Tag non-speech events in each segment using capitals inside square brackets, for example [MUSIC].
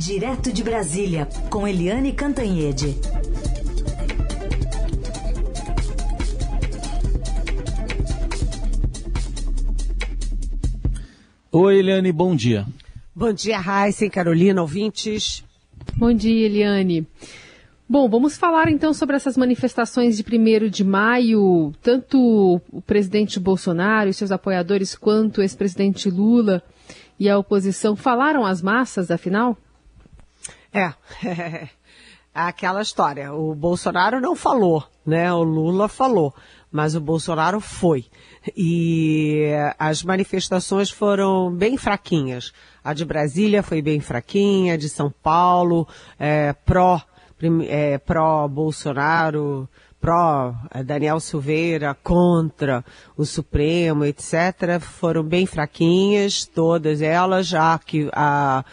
Direto de Brasília, com Eliane Cantanhede. Oi, Eliane, bom dia. Bom dia, Raíssa e Carolina, ouvintes. Bom dia, Eliane. Bom, vamos falar então sobre essas manifestações de 1 de maio. Tanto o presidente Bolsonaro e seus apoiadores, quanto o ex-presidente Lula e a oposição falaram às massas, afinal? [LAUGHS] É, aquela história. O Bolsonaro não falou, né? O Lula falou, mas o Bolsonaro foi. E as manifestações foram bem fraquinhas. A de Brasília foi bem fraquinha, a de São Paulo, é, pró é, pró é, Daniel Silveira, contra o Supremo, etc., foram bem fraquinhas, todas elas, já que a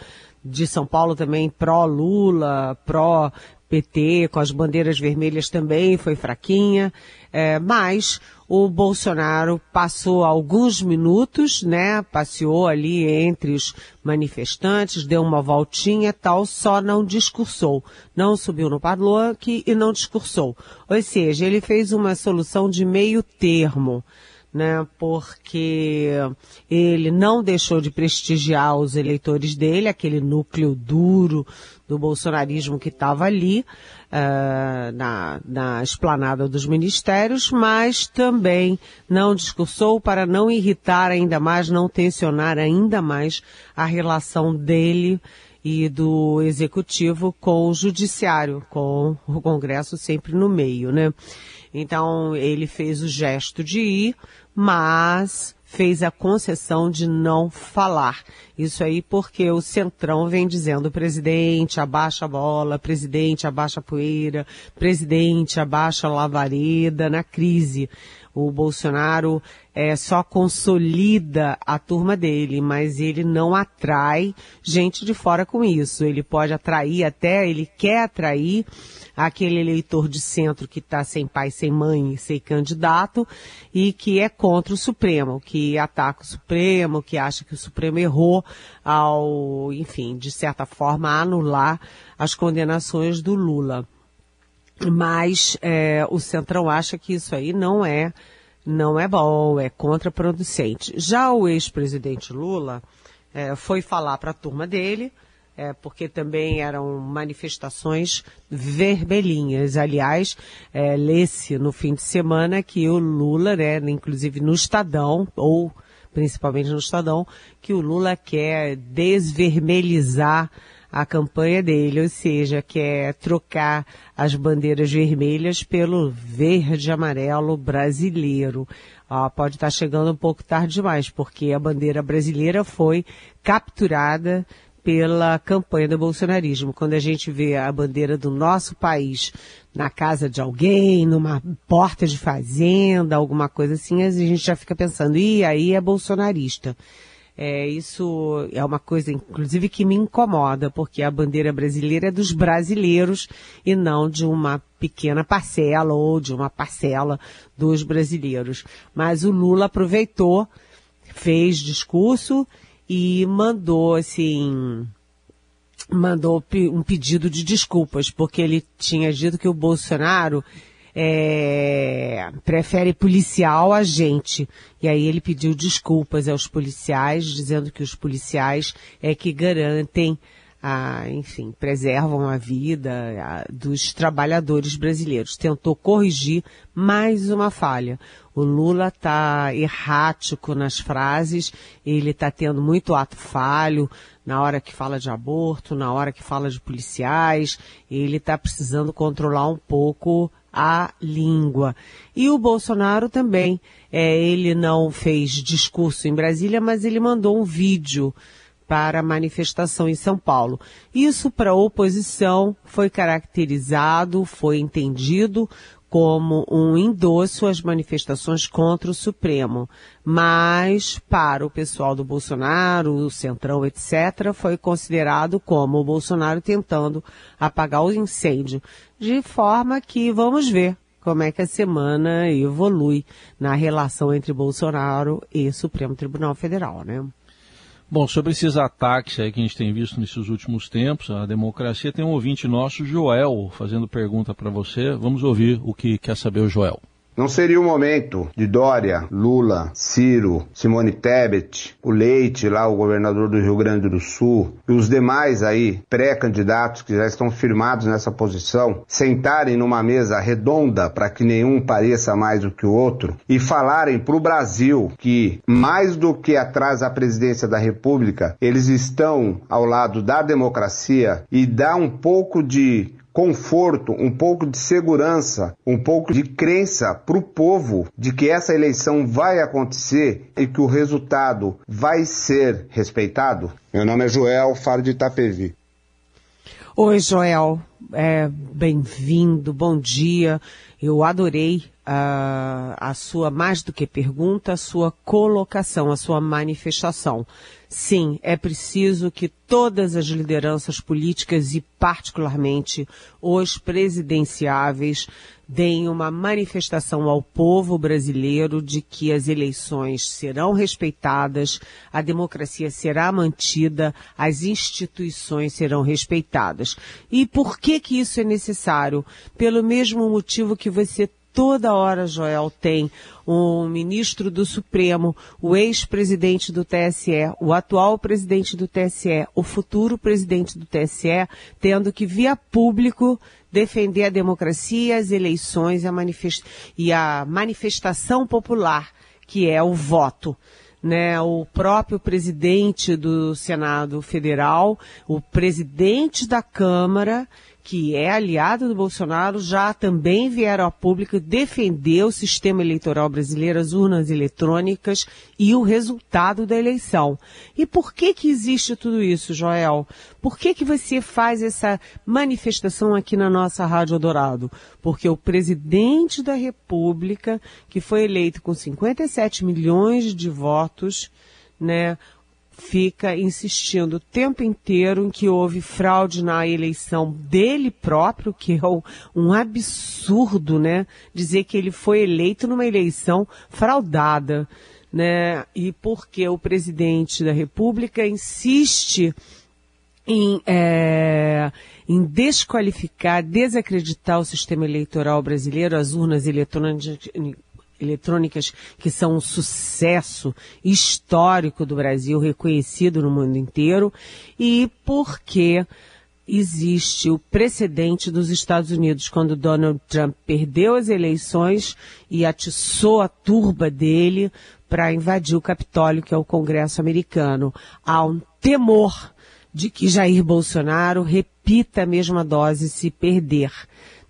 de São Paulo também pró-Lula, pró PT, com as bandeiras vermelhas também foi fraquinha, é, mas o Bolsonaro passou alguns minutos, né, passeou ali entre os manifestantes, deu uma voltinha tal, só não discursou. Não subiu no palanque e não discursou. Ou seja, ele fez uma solução de meio termo né, porque ele não deixou de prestigiar os eleitores dele, aquele núcleo duro do bolsonarismo que estava ali uh, na, na esplanada dos ministérios, mas também não discursou para não irritar ainda mais, não tensionar ainda mais a relação dele e do executivo com o judiciário, com o Congresso sempre no meio, né? Então ele fez o gesto de ir, mas fez a concessão de não falar. Isso aí porque o Centrão vem dizendo, presidente, abaixa a bola, presidente, abaixa a poeira, presidente, abaixa a lavareda na crise. O Bolsonaro é, só consolida a turma dele, mas ele não atrai gente de fora com isso. Ele pode atrair até, ele quer atrair aquele eleitor de centro que está sem pai, sem mãe, sem candidato e que é contra o Supremo, que ataca o Supremo, que acha que o Supremo errou ao, enfim, de certa forma anular as condenações do Lula. Mas é, o Centrão acha que isso aí não é não é bom, é contraproducente. Já o ex-presidente Lula é, foi falar para a turma dele, é, porque também eram manifestações vermelhinhas. Aliás, é, lê-se no fim de semana que o Lula, né, inclusive no Estadão, ou principalmente no Estadão, que o Lula quer desvermelhizar a campanha dele, ou seja, quer trocar as bandeiras vermelhas pelo verde amarelo brasileiro. Ah, pode estar chegando um pouco tarde demais, porque a bandeira brasileira foi capturada pela campanha do bolsonarismo. Quando a gente vê a bandeira do nosso país na casa de alguém, numa porta de fazenda, alguma coisa assim, a gente já fica pensando, e aí é bolsonarista. É, isso é uma coisa, inclusive, que me incomoda, porque a bandeira brasileira é dos brasileiros e não de uma pequena parcela ou de uma parcela dos brasileiros. Mas o Lula aproveitou, fez discurso e mandou, assim, mandou um pedido de desculpas, porque ele tinha dito que o Bolsonaro é, prefere policial a gente. E aí ele pediu desculpas aos policiais, dizendo que os policiais é que garantem a, enfim, preservam a vida a, dos trabalhadores brasileiros. Tentou corrigir mais uma falha. O Lula está errático nas frases, ele está tendo muito ato falho na hora que fala de aborto, na hora que fala de policiais, ele está precisando controlar um pouco a língua. E o Bolsonaro também, é, ele não fez discurso em Brasília, mas ele mandou um vídeo para a manifestação em São Paulo. Isso para a oposição foi caracterizado, foi entendido como um endosso às manifestações contra o Supremo. Mas, para o pessoal do Bolsonaro, o Centrão, etc., foi considerado como o Bolsonaro tentando apagar o incêndio. De forma que vamos ver como é que a semana evolui na relação entre Bolsonaro e Supremo Tribunal Federal, né? Bom, sobre esses ataques aí que a gente tem visto nesses últimos tempos, a democracia tem um ouvinte nosso, Joel, fazendo pergunta para você. Vamos ouvir o que quer saber o Joel. Não seria o momento de Dória, Lula, Ciro, Simone Tebet, o Leite, lá o governador do Rio Grande do Sul, e os demais aí pré-candidatos que já estão firmados nessa posição, sentarem numa mesa redonda para que nenhum pareça mais do que o outro e falarem para o Brasil que mais do que atrás da presidência da República, eles estão ao lado da democracia e dá um pouco de conforto, um pouco de segurança, um pouco de crença para o povo de que essa eleição vai acontecer e que o resultado vai ser respeitado? Meu nome é Joel, falo de Itapevi. Oi, Joel. É, Bem-vindo, bom dia. Eu adorei uh, a sua, mais do que pergunta, a sua colocação, a sua manifestação. Sim, é preciso que todas as lideranças políticas e particularmente os presidenciáveis deem uma manifestação ao povo brasileiro de que as eleições serão respeitadas, a democracia será mantida, as instituições serão respeitadas. E por que que isso é necessário? Pelo mesmo motivo que você toda hora, Joel, tem um ministro do Supremo, o ex-presidente do TSE, o atual presidente do TSE, o futuro presidente do TSE, tendo que, via público, defender a democracia, as eleições a e a manifestação popular, que é o voto. Né, o próprio presidente do Senado Federal, o presidente da Câmara que é aliado do Bolsonaro, já também vieram a público defender o sistema eleitoral brasileiro, as urnas eletrônicas e o resultado da eleição. E por que que existe tudo isso, Joel? Por que que você faz essa manifestação aqui na nossa Rádio Dourado? Porque o presidente da República, que foi eleito com 57 milhões de votos, né, fica insistindo o tempo inteiro em que houve fraude na eleição dele próprio, que é um absurdo, né? Dizer que ele foi eleito numa eleição fraudada, né? E porque o presidente da República insiste em, é, em desqualificar, desacreditar o sistema eleitoral brasileiro, as urnas eletrônicas, eletrônicas que são um sucesso histórico do Brasil, reconhecido no mundo inteiro, e porque existe o precedente dos Estados Unidos, quando Donald Trump perdeu as eleições e atiçou a turba dele para invadir o Capitólio, que é o Congresso americano. Há um temor de que Jair Bolsonaro repita a mesma dose se perder.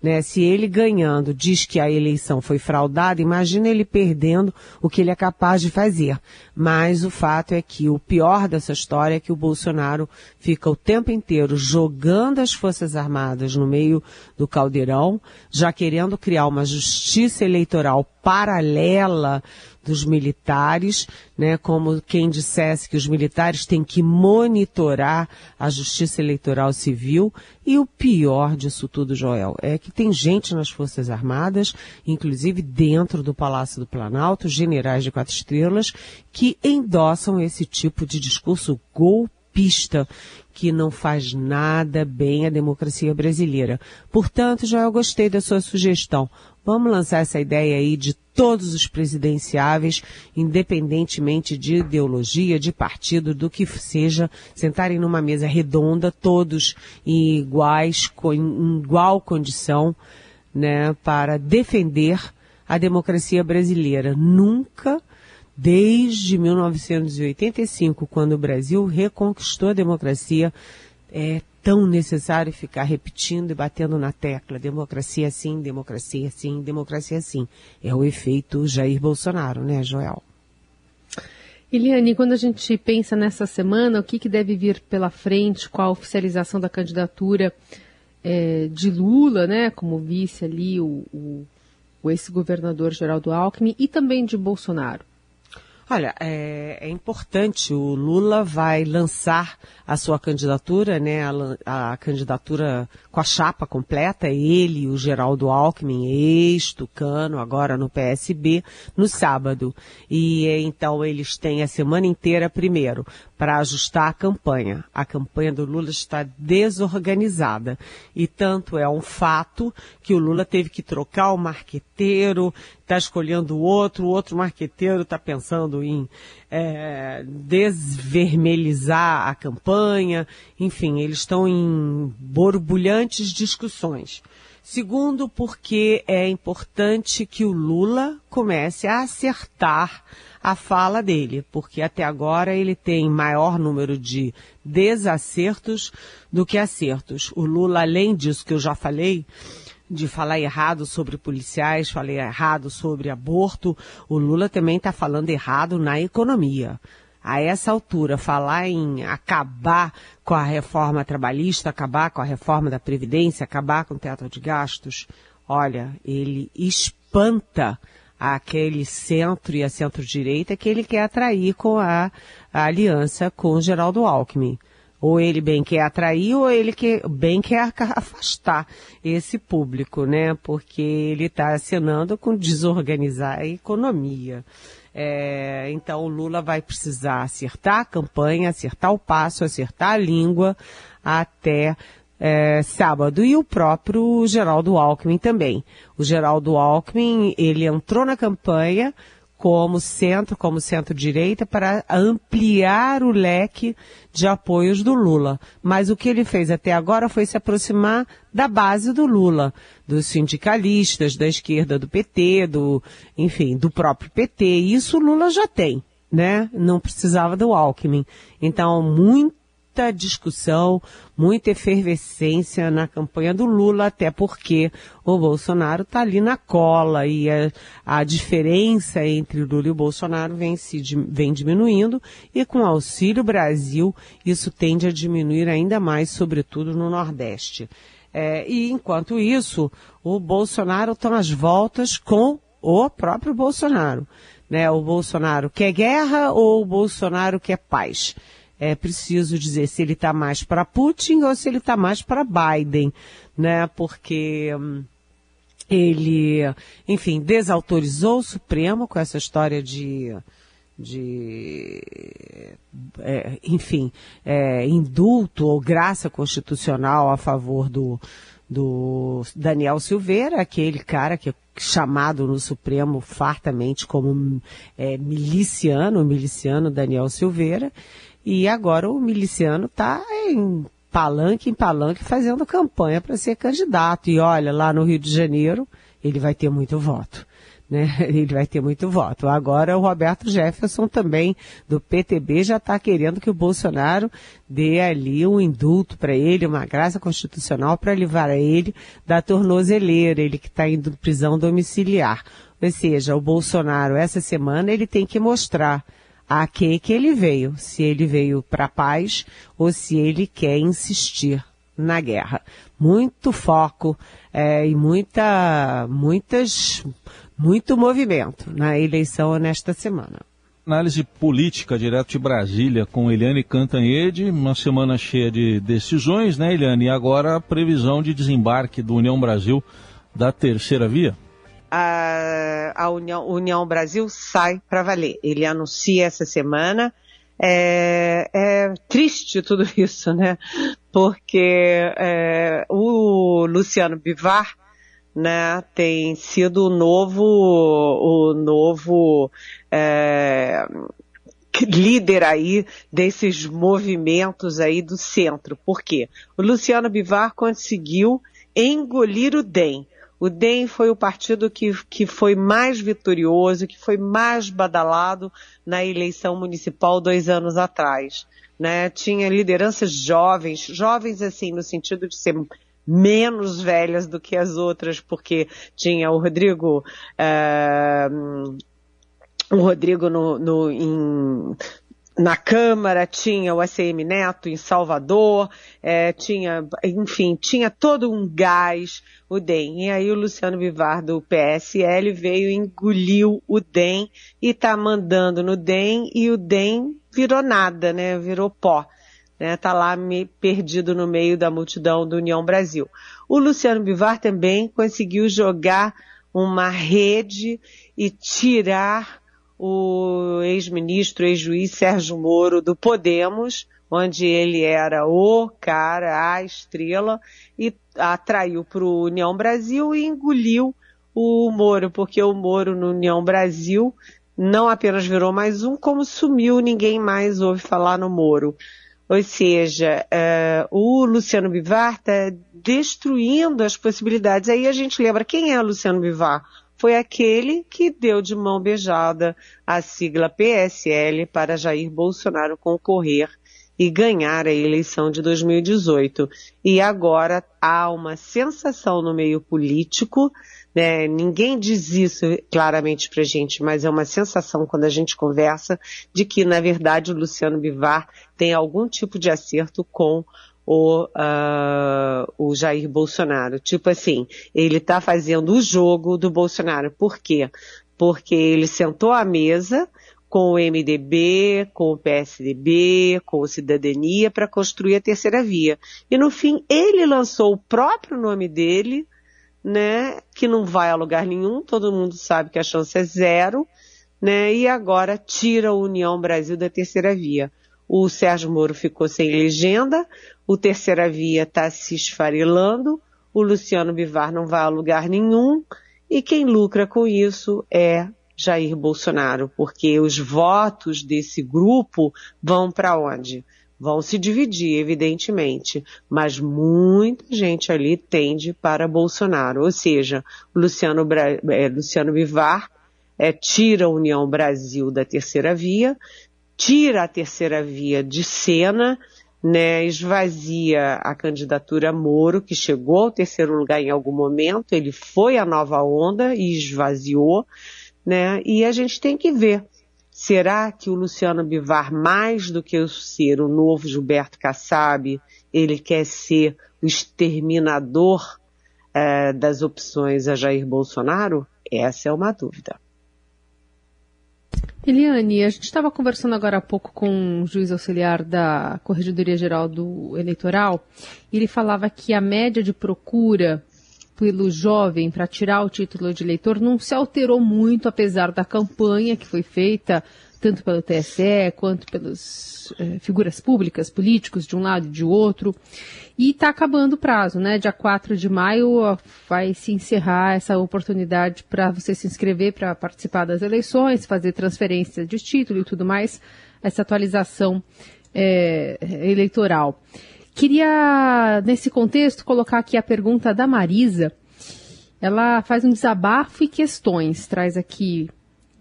Né? Se ele ganhando diz que a eleição foi fraudada, imagina ele perdendo o que ele é capaz de fazer. Mas o fato é que o pior dessa história é que o Bolsonaro fica o tempo inteiro jogando as Forças Armadas no meio do caldeirão, já querendo criar uma justiça eleitoral paralela dos militares, né, como quem dissesse que os militares têm que monitorar a justiça eleitoral civil. E o pior disso tudo, Joel, é que tem gente nas Forças Armadas, inclusive dentro do Palácio do Planalto, generais de quatro estrelas, que endossam esse tipo de discurso golpista que não faz nada bem à democracia brasileira. Portanto, já eu gostei da sua sugestão. Vamos lançar essa ideia aí de todos os presidenciáveis, independentemente de ideologia, de partido, do que seja, sentarem numa mesa redonda, todos iguais, em igual condição, né, para defender a democracia brasileira. Nunca desde 1985, quando o Brasil reconquistou a democracia, é tão necessário ficar repetindo e batendo na tecla. Democracia sim, democracia sim, democracia sim. É o efeito Jair Bolsonaro, né, Joel? Eliane, quando a gente pensa nessa semana, o que, que deve vir pela frente com a oficialização da candidatura é, de Lula, né, como vice ali, o, o, o ex-governador Geraldo Alckmin, e também de Bolsonaro? Olha, é, é, importante. O Lula vai lançar a sua candidatura, né? A, a candidatura com a chapa completa, ele, o Geraldo Alckmin, ex-tucano, agora no PSB, no sábado. E então eles têm a semana inteira, primeiro, para ajustar a campanha. A campanha do Lula está desorganizada. E tanto é um fato que o Lula teve que trocar o marqueteiro, está escolhendo outro, o outro marqueteiro está pensando em é, desvermelhizar a campanha. Enfim, eles estão em borbulhantes discussões. Segundo, porque é importante que o Lula comece a acertar a fala dele, porque até agora ele tem maior número de desacertos do que acertos. O Lula, além disso que eu já falei, de falar errado sobre policiais, falei errado sobre aborto, o Lula também está falando errado na economia a essa altura, falar em acabar com a reforma trabalhista, acabar com a reforma da Previdência, acabar com o teto de gastos, olha, ele espanta aquele centro e a centro-direita que ele quer atrair com a, a aliança com o Geraldo Alckmin. Ou ele bem quer atrair, ou ele bem quer [LAUGHS] afastar esse público, né? Porque ele está assinando com desorganizar a economia. É, então o Lula vai precisar acertar a campanha, acertar o passo, acertar a língua até é, sábado. E o próprio Geraldo Alckmin também. O Geraldo Alckmin, ele entrou na campanha como centro, como centro-direita, para ampliar o leque de apoios do Lula. Mas o que ele fez até agora foi se aproximar da base do Lula, dos sindicalistas, da esquerda do PT, do, enfim, do próprio PT. Isso o Lula já tem, né? Não precisava do Alckmin. Então, muito muita discussão, muita efervescência na campanha do Lula, até porque o Bolsonaro está ali na cola e a, a, diferença entre o Lula e o Bolsonaro vem, se, vem diminuindo e com Auxílio Brasil isso tende a diminuir ainda mais, sobretudo no Nordeste. É, e enquanto isso, o Bolsonaro está nas voltas com o próprio Bolsonaro. Né? O Bolsonaro quer guerra ou o Bolsonaro quer paz? É preciso dizer se ele está mais para Putin ou se ele está mais para Biden, né? Porque hum, ele, enfim, desautorizou o Supremo com essa história de de, é, enfim, é, indulto ou graça constitucional a favor do, do Daniel Silveira, aquele cara que é chamado no Supremo fartamente como é, miliciano, miliciano Daniel Silveira, e agora o miliciano está em palanque em palanque fazendo campanha para ser candidato. E olha, lá no Rio de Janeiro, ele vai ter muito voto. [LAUGHS] Né? Ele vai ter muito voto. Agora o Roberto Jefferson também, do PTB, já está querendo que o Bolsonaro dê ali um indulto para ele, uma graça constitucional para livrar ele da tornozeleira, ele que está indo prisão domiciliar. Ou seja, o Bolsonaro, essa semana, ele tem que mostrar a que que ele veio, se ele veio para a paz ou se ele quer insistir na guerra. Muito foco é, e muita, muitas, muito movimento na eleição nesta semana. Análise política direto de Brasília com Eliane Cantanhede, uma semana cheia de decisões, né, Eliane? E agora a previsão de desembarque do União Brasil da terceira via? A, a União, União Brasil sai para valer. Ele anuncia essa semana. É, é, triste tudo [LAUGHS] isso, né? Porque é, o Luciano Bivar, né, tem sido o novo, o novo é, líder aí desses movimentos aí do centro. Por quê? O Luciano Bivar conseguiu engolir o DEM. O DEM foi o partido que, que foi mais vitorioso, que foi mais badalado na eleição municipal dois anos atrás. Né? Tinha lideranças jovens, jovens assim, no sentido de ser menos velhas do que as outras, porque tinha o Rodrigo, uh, o Rodrigo no, no, em, na Câmara, tinha o ACM Neto em Salvador, é, tinha, enfim, tinha todo um gás, o DEM. E aí o Luciano Bivar do PSL veio, engoliu o DEM e tá mandando no DEM e o DEM virou nada, né? Virou pó. Né, tá lá me, perdido no meio da multidão do União Brasil. O Luciano Bivar também conseguiu jogar uma rede e tirar o ex-ministro, ex-juiz Sérgio Moro do Podemos, onde ele era o cara, a estrela, e atraiu para o União Brasil e engoliu o Moro, porque o Moro no União Brasil não apenas virou mais um, como sumiu, ninguém mais ouve falar no Moro. Ou seja, uh, o Luciano Bivar está destruindo as possibilidades. Aí a gente lembra quem é o Luciano Bivar? Foi aquele que deu de mão beijada a sigla PSL para Jair Bolsonaro concorrer e ganhar a eleição de 2018. E agora há uma sensação no meio político né? Ninguém diz isso claramente pra gente, mas é uma sensação quando a gente conversa de que, na verdade, o Luciano Bivar tem algum tipo de acerto com o, uh, o Jair Bolsonaro. Tipo assim, ele está fazendo o jogo do Bolsonaro. Por quê? Porque ele sentou à mesa com o MDB, com o PSDB, com o Cidadania para construir a terceira via. E no fim, ele lançou o próprio nome dele né, que não vai a lugar nenhum, todo mundo sabe que a chance é zero, né, e agora tira a União Brasil da terceira via. O Sérgio Moro ficou sem legenda, o terceira via está se esfarelando, o Luciano Bivar não vai a lugar nenhum, e quem lucra com isso é Jair Bolsonaro, porque os votos desse grupo vão para onde? Vão se dividir, evidentemente, mas muita gente ali tende para Bolsonaro. Ou seja, Luciano, é, Luciano Bivar é, tira a União Brasil da terceira via, tira a terceira via de cena, né, esvazia a candidatura Moro, que chegou ao terceiro lugar em algum momento, ele foi a nova onda e esvaziou, né, e a gente tem que ver Será que o Luciano Bivar, mais do que ser o novo Gilberto Kassab, ele quer ser o exterminador é, das opções a Jair Bolsonaro? Essa é uma dúvida. Eliane, a gente estava conversando agora há pouco com o juiz auxiliar da Corregedoria Geral do Eleitoral e ele falava que a média de procura pelo jovem para tirar o título de eleitor não se alterou muito, apesar da campanha que foi feita tanto pelo TSE quanto pelas eh, figuras públicas, políticos de um lado e de outro. E está acabando o prazo, né? Dia 4 de maio vai se encerrar essa oportunidade para você se inscrever para participar das eleições, fazer transferência de título e tudo mais, essa atualização eh, eleitoral. Queria, nesse contexto, colocar aqui a pergunta da Marisa. Ela faz um desabafo e questões, traz aqui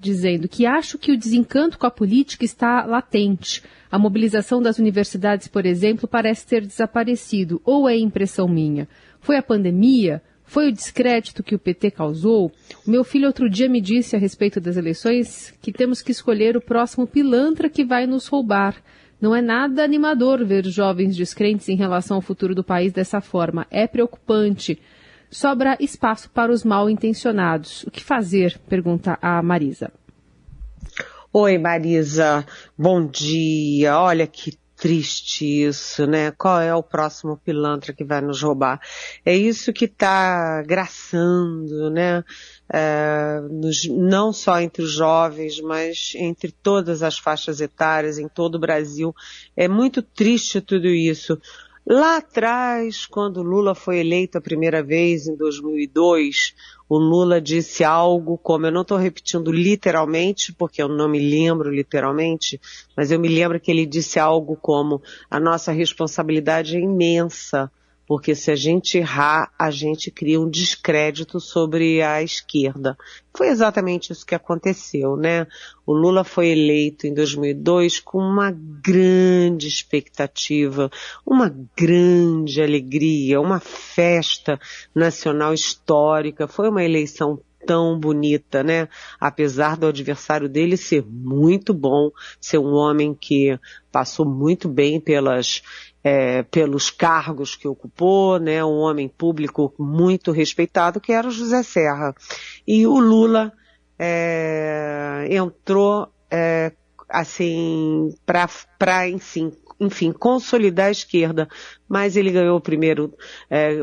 dizendo que acho que o desencanto com a política está latente. A mobilização das universidades, por exemplo, parece ter desaparecido, ou é impressão minha? Foi a pandemia? Foi o descrédito que o PT causou? O meu filho outro dia me disse a respeito das eleições que temos que escolher o próximo pilantra que vai nos roubar. Não é nada animador ver jovens descrentes em relação ao futuro do país dessa forma. É preocupante. Sobra espaço para os mal intencionados. O que fazer? Pergunta a Marisa. Oi, Marisa. Bom dia. Olha que triste isso, né? Qual é o próximo pilantra que vai nos roubar? É isso que está graçando, né? É, nos, não só entre os jovens, mas entre todas as faixas etárias, em todo o Brasil. É muito triste tudo isso. Lá atrás, quando Lula foi eleito a primeira vez, em 2002, o Lula disse algo como, eu não estou repetindo literalmente, porque eu não me lembro literalmente, mas eu me lembro que ele disse algo como, a nossa responsabilidade é imensa, porque se a gente errar, a gente cria um descrédito sobre a esquerda. Foi exatamente isso que aconteceu, né? O Lula foi eleito em 2002 com uma grande expectativa, uma grande alegria, uma festa nacional histórica. Foi uma eleição tão bonita, né? Apesar do adversário dele ser muito bom, ser um homem que passou muito bem pelas é, pelos cargos que ocupou, né, um homem público muito respeitado, que era o José Serra. E o Lula é, entrou é, assim para enfim, consolidar a esquerda. Mas ele ganhou primeiro é,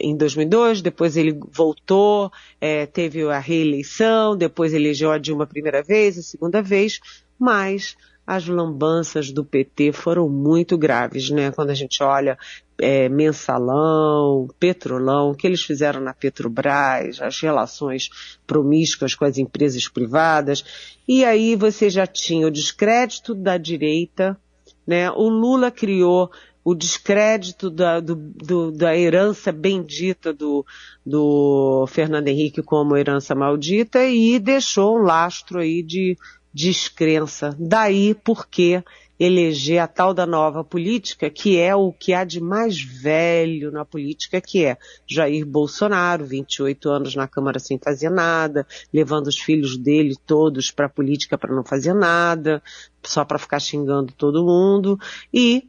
em 2002, depois ele voltou, é, teve a reeleição, depois elegeu a Dilma a primeira vez, a segunda vez, mas as lambanças do PT foram muito graves, né? Quando a gente olha é, mensalão, petrolão, o que eles fizeram na Petrobras, as relações promíscuas com as empresas privadas, e aí você já tinha o descrédito da direita, né? O Lula criou o descrédito da, do, do, da herança bendita do, do Fernando Henrique como herança maldita e deixou um lastro aí de descrença. Daí porque eleger a tal da nova política, que é o que há de mais velho na política, que é Jair Bolsonaro, 28 anos na Câmara sem fazer nada, levando os filhos dele todos para a política para não fazer nada, só para ficar xingando todo mundo, e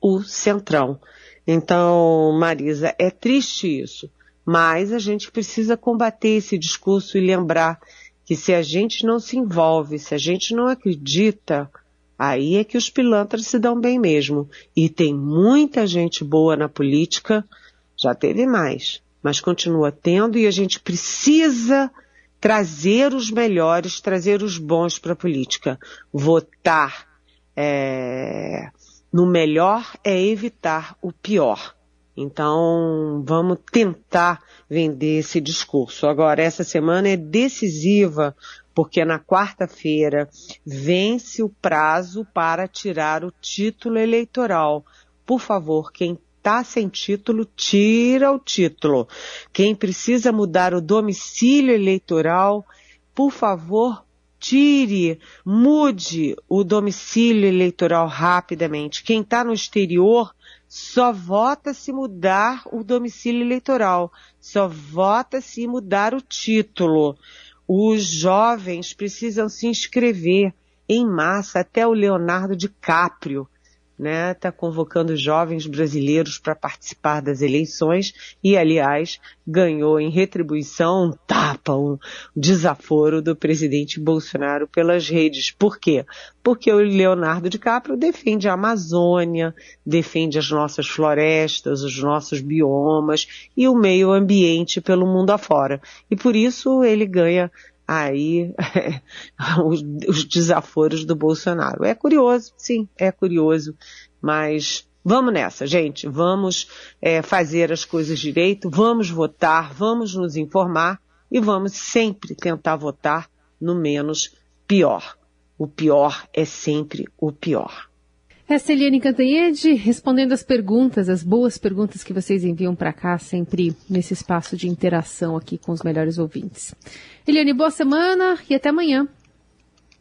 o Centrão. Então, Marisa, é triste isso, mas a gente precisa combater esse discurso e lembrar que se a gente não se envolve, se a gente não acredita, aí é que os pilantras se dão bem mesmo. E tem muita gente boa na política, já teve mais, mas continua tendo e a gente precisa trazer os melhores, trazer os bons para a política. Votar é, no melhor é evitar o pior. Então, vamos tentar vender esse discurso. Agora, essa semana é decisiva, porque na quarta-feira vence o prazo para tirar o título eleitoral. Por favor, quem está sem título, tira o título. Quem precisa mudar o domicílio eleitoral, por favor, tire, mude o domicílio eleitoral rapidamente. Quem está no exterior, só vota se mudar o domicílio eleitoral, só vota se mudar o título. Os jovens precisam se inscrever em massa, até o Leonardo DiCaprio né, está convocando jovens brasileiros para participar das eleições e, aliás, ganhou em retribuição um tapa, um desaforo do presidente Bolsonaro pelas redes. Por quê? Porque o Leonardo DiCaprio defende a Amazônia, defende as nossas florestas, os nossos biomas e o meio ambiente pelo mundo afora. E por isso ele ganha aí [LAUGHS] os, os desaforos do Bolsonaro. É curioso, sim, é curioso, mas Vamos nessa, gente. Vamos é, fazer as coisas direito, vamos votar, vamos nos informar e vamos sempre tentar votar no menos pior. O pior é sempre o pior. Essa é Eliane Cantanhede respondendo as perguntas, as boas perguntas que vocês enviam para cá, sempre nesse espaço de interação aqui com os melhores ouvintes. Eliane, boa semana e até amanhã.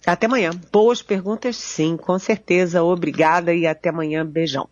Até amanhã. Boas perguntas, sim, com certeza. Obrigada e até amanhã. Beijão.